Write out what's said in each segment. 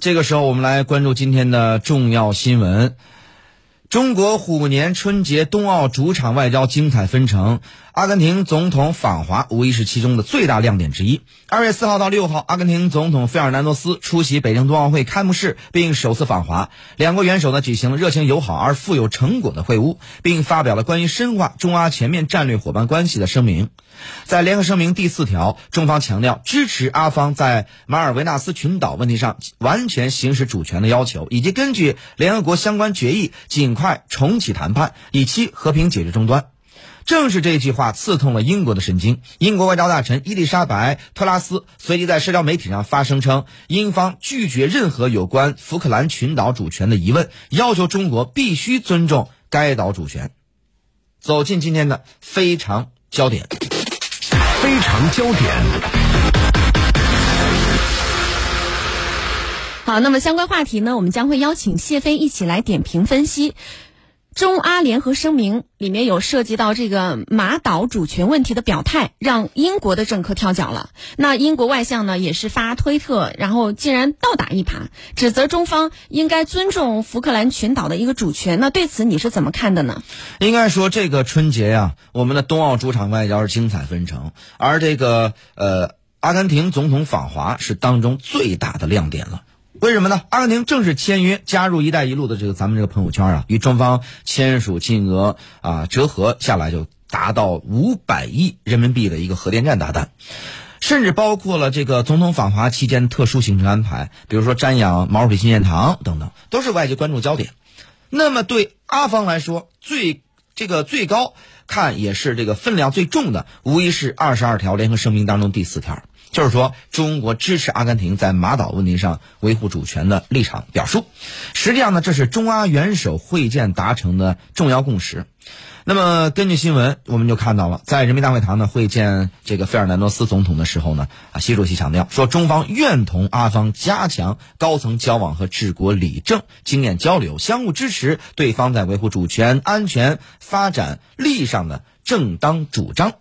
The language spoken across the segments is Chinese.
这个时候，我们来关注今天的重要新闻。中国虎年春节冬奥主场外交精彩纷呈，阿根廷总统访华无疑是其中的最大亮点之一。二月四号到六号，阿根廷总统费尔南多斯出席北京冬奥会开幕式，并首次访华。两国元首呢举行了热情友好而富有成果的会晤，并发表了关于深化中阿全面战略伙伴关系的声明。在联合声明第四条，中方强调支持阿方在马尔维纳斯群岛问题上完全行使主权的要求，以及根据联合国相关决议尽快重启谈判，以期和平解决争端。正是这句话刺痛了英国的神经。英国外交大臣伊丽莎白·特拉斯随即在社交媒体上发声称，英方拒绝任何有关福克兰群岛主权的疑问，要求中国必须尊重该岛主权。走进今天的非常焦点。非常焦点。好，那么相关话题呢，我们将会邀请谢飞一起来点评分析。中阿联合声明里面有涉及到这个马岛主权问题的表态，让英国的政客跳脚了。那英国外相呢也是发推特，然后竟然倒打一耙，指责中方应该尊重福克兰群岛的一个主权。那对此你是怎么看的呢？应该说，这个春节呀，我们的冬奥主场外交是精彩纷呈，而这个呃，阿根廷总统访华是当中最大的亮点了。为什么呢？阿根廷正式签约加入“一带一路”的这个咱们这个朋友圈啊，与中方签署金额啊折合下来就达到五百亿人民币的一个核电站大单，甚至包括了这个总统访华期间特殊行程安排，比如说瞻仰毛主席纪念堂等等，都是外界关注焦点。那么对阿方来说，最这个最高看也是这个分量最重的，无疑是二十二条联合声明当中第四条。就是说，中国支持阿根廷在马岛问题上维护主权的立场表述。实际上呢，这是中阿元首会见达成的重要共识。那么，根据新闻，我们就看到了，在人民大会堂呢会见这个费尔南多斯总统的时候呢，啊，习主席强调说，中方愿同阿方加强高层交往和治国理政经验交流，相互支持对方在维护主权、安全、发展利益上的正当主张。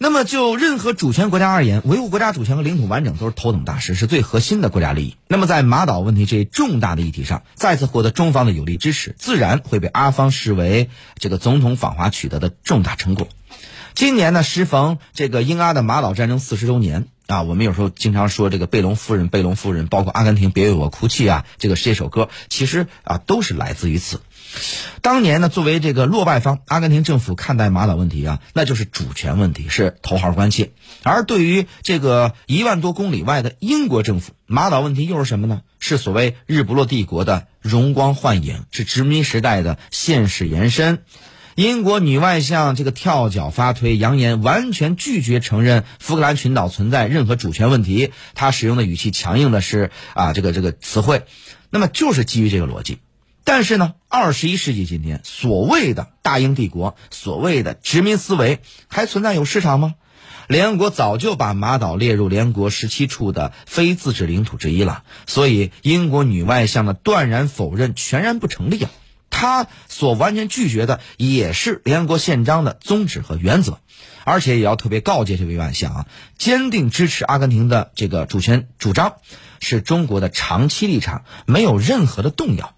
那么，就任何主权国家而言，维护国家主权和领土完整都是头等大事，是最核心的国家利益。那么，在马岛问题这一重大的议题上，再次获得中方的有力支持，自然会被阿方视为这个总统访华取得的重大成果。今年呢，时逢这个英阿的马岛战争四十周年啊，我们有时候经常说这个贝隆夫人，贝隆夫人，包括阿根廷别为我哭泣啊，这个这首歌其实啊都是来自于此。当年呢，作为这个落败方，阿根廷政府看待马岛问题啊，那就是主权问题，是头号关切。而对于这个一万多公里外的英国政府，马岛问题又是什么呢？是所谓日不落帝国的荣光幻影，是殖民时代的现实延伸。英国女外相这个跳脚发推，扬言完全拒绝承认福克兰群岛存在任何主权问题。她使用的语气强硬的是啊，这个这个词汇，那么就是基于这个逻辑。但是呢，二十一世纪今天，所谓的大英帝国，所谓的殖民思维，还存在有市场吗？联合国早就把马岛列入联合国十七处的非自治领土之一了，所以英国女外相的断然否认全然不成立啊！她所完全拒绝的也是联合国宪章的宗旨和原则，而且也要特别告诫这位外相啊，坚定支持阿根廷的这个主权主张，是中国的长期立场，没有任何的动摇。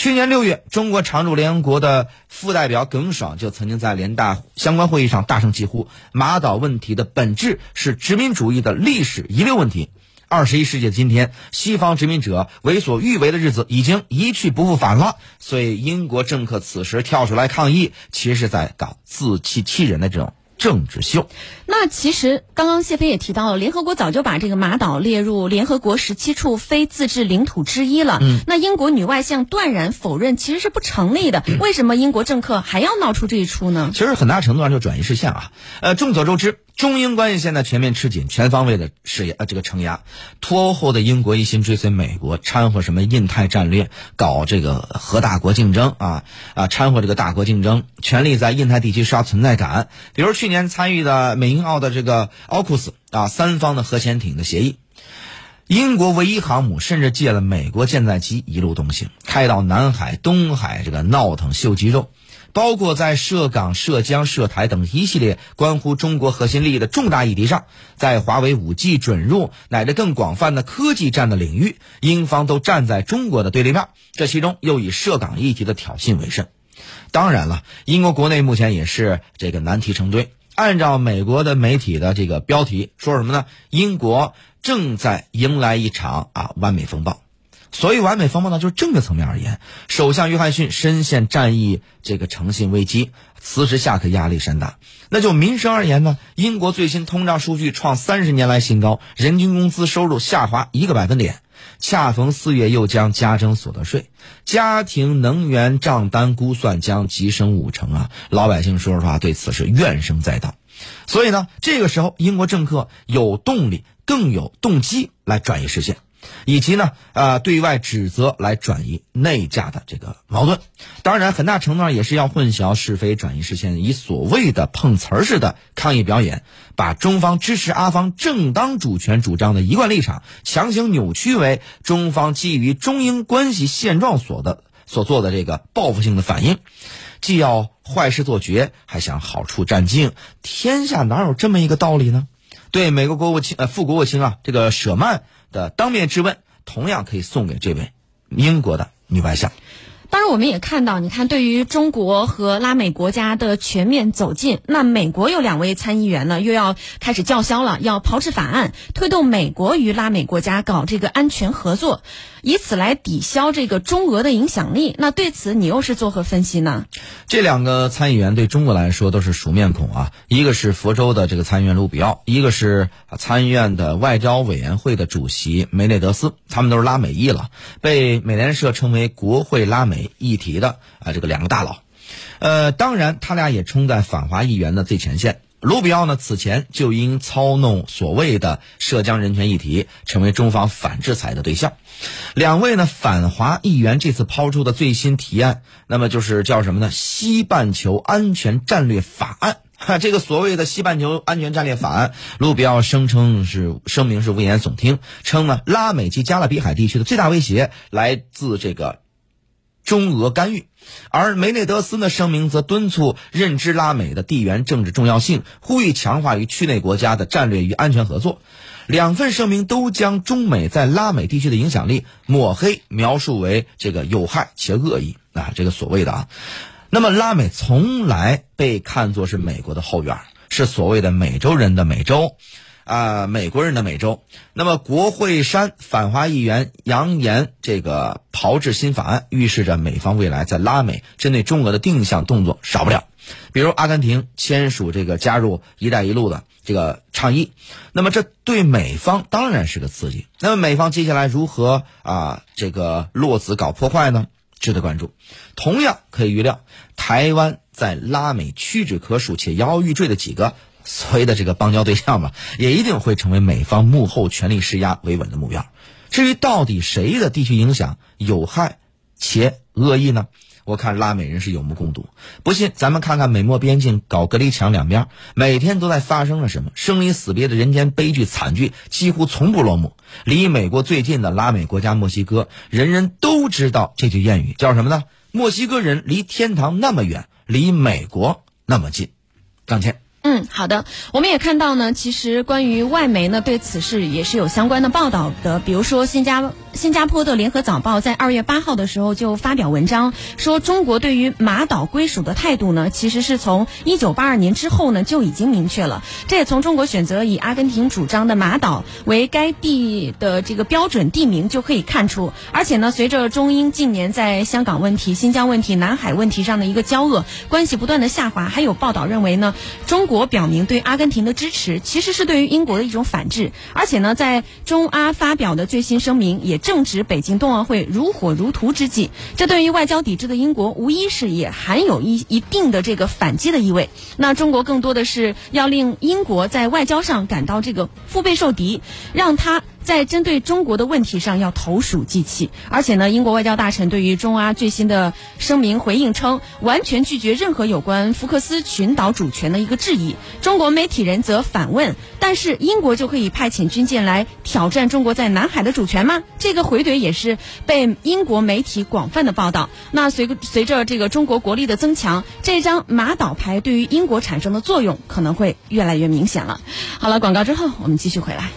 去年六月，中国常驻联合国的副代表耿爽就曾经在联大相关会议上大声疾呼：“马岛问题的本质是殖民主义的历史遗留问题。”二十一世纪的今天，西方殖民者为所欲为的日子已经一去不复返了。所以，英国政客此时跳出来抗议，其实是在搞自欺欺人的这种。政治秀。那其实刚刚谢飞也提到了，联合国早就把这个马岛列入联合国十七处非自治领土之一了。嗯，那英国女外相断然否认，其实是不成立的。为什么英国政客还要闹出这一出呢？其实很大程度上就转移视线啊。呃，众所周知，中英关系现在全面吃紧，全方位的施压，呃，这个承压。脱欧后的英国一心追随美国，掺和什么印太战略，搞这个核大国竞争啊啊，掺和这个大国竞争，全力在印太地区刷存在感。比如去年参与的美英澳的这个奥库斯啊三方的核潜艇的协议，英国唯一航母甚至借了美国舰载机一路东行，开到南海、东海这个闹腾秀肌肉。包括在涉港、涉疆、涉台等一系列关乎中国核心利益的重大议题上，在华为五 G 准入乃至更广泛的科技战的领域，英方都站在中国的对立面。这其中又以涉港议题的挑衅为甚。当然了，英国国内目前也是这个难题成堆。按照美国的媒体的这个标题说什么呢？英国正在迎来一场啊完美风暴。所以完美风暴呢，就是政治层面而言，首相约翰逊深陷战役这个诚信危机，辞职下课压力山大。那就民生而言呢，英国最新通胀数据创三十年来新高，人均工资收入下滑一个百分点。恰逢四月又将加征所得税，家庭能源账单估算将急升五成啊！老百姓说实话对此是怨声载道，所以呢，这个时候英国政客有动力，更有动机来转移视线。以及呢，呃，对外指责来转移内架的这个矛盾，当然很大程度上也是要混淆是非、转移视线，以所谓的碰瓷儿式的抗议表演，把中方支持阿方正当主权主张的一贯立场强行扭曲为中方基于中英关系现状所的所做的这个报复性的反应，既要坏事做绝，还想好处占尽，天下哪有这么一个道理呢？对美国国务卿呃副国务卿啊，这个舍曼。的当面质问，同样可以送给这位英国的女外相。当然，我们也看到，你看，对于中国和拉美国家的全面走近，那美国有两位参议员呢，又要开始叫嚣了，要炮制法案，推动美国与拉美国家搞这个安全合作。以此来抵消这个中俄的影响力，那对此你又是作何分析呢？这两个参议员对中国来说都是熟面孔啊，一个是佛州的这个参议员卢比奥，一个是参议院的外交委员会的主席梅内德斯，他们都是拉美裔了，被美联社称为国会拉美议题的啊这个两个大佬，呃，当然他俩也冲在反华议员的最前线。卢比奥呢，此前就因操弄所谓的涉疆人权议题，成为中方反制裁的对象。两位呢反华议员这次抛出的最新提案，那么就是叫什么呢？西半球安全战略法案。哈，这个所谓的西半球安全战略法案，卢比奥声称是声明是危言耸听，称呢拉美及加勒比海地区的最大威胁来自这个。中俄干预，而梅内德斯呢声明则敦促认知拉美的地缘政治重要性，呼吁强化与区内国家的战略与安全合作。两份声明都将中美在拉美地区的影响力抹黑，描述为这个有害且恶意啊，这个所谓的啊。那么拉美从来被看作是美国的后院，是所谓的美洲人的美洲。啊，美国人的美洲。那么，国会山反华议员扬言，这个炮制新法案预示着美方未来在拉美针对中俄的定向动作少不了。比如，阿根廷签署这个加入“一带一路”的这个倡议，那么这对美方当然是个刺激。那么，美方接下来如何啊这个落子搞破坏呢？值得关注。同样可以预料，台湾在拉美屈指可数且摇摇欲坠的几个。所谓的这个邦交对象嘛，也一定会成为美方幕后权力施压维稳的目标。至于到底谁的地区影响有害且恶意呢？我看拉美人是有目共睹。不信，咱们看看美墨边境搞隔离墙两边，每天都在发生了什么生离死别的人间悲剧惨剧，几乎从不落幕。离美国最近的拉美国家墨西哥，人人都知道这句谚语叫什么呢？墨西哥人离天堂那么远，离美国那么近。张谦。嗯，好的。我们也看到呢，其实关于外媒呢对此事也是有相关的报道的。比如说，新加新加坡的联合早报在二月八号的时候就发表文章，说中国对于马岛归属的态度呢，其实是从一九八二年之后呢就已经明确了。这也从中国选择以阿根廷主张的马岛为该地的这个标准地名就可以看出。而且呢，随着中英近年在香港问题、新疆问题、南海问题上的一个交恶，关系不断的下滑，还有报道认为呢，中。国表明对阿根廷的支持，其实是对于英国的一种反制。而且呢，在中阿发表的最新声明，也正值北京冬奥会如火如荼之际。这对于外交抵制的英国，无疑是也含有一一定的这个反击的意味。那中国更多的是要令英国在外交上感到这个腹背受敌，让他在针对中国的问题上要投鼠忌器。而且呢，英国外交大臣对于中阿最新的声明回应称，完全拒绝任何有关福克斯群岛主权的一个质疑。中国媒体人则反问：但是英国就可以派遣军舰来挑战中国在南海的主权吗？这个回怼也是被英国媒体广泛的报道。那随随着这个中国国力的增强，这张马岛牌对于英国产生的作用可能会越来越明显了。好了，广告之后我们继续回来。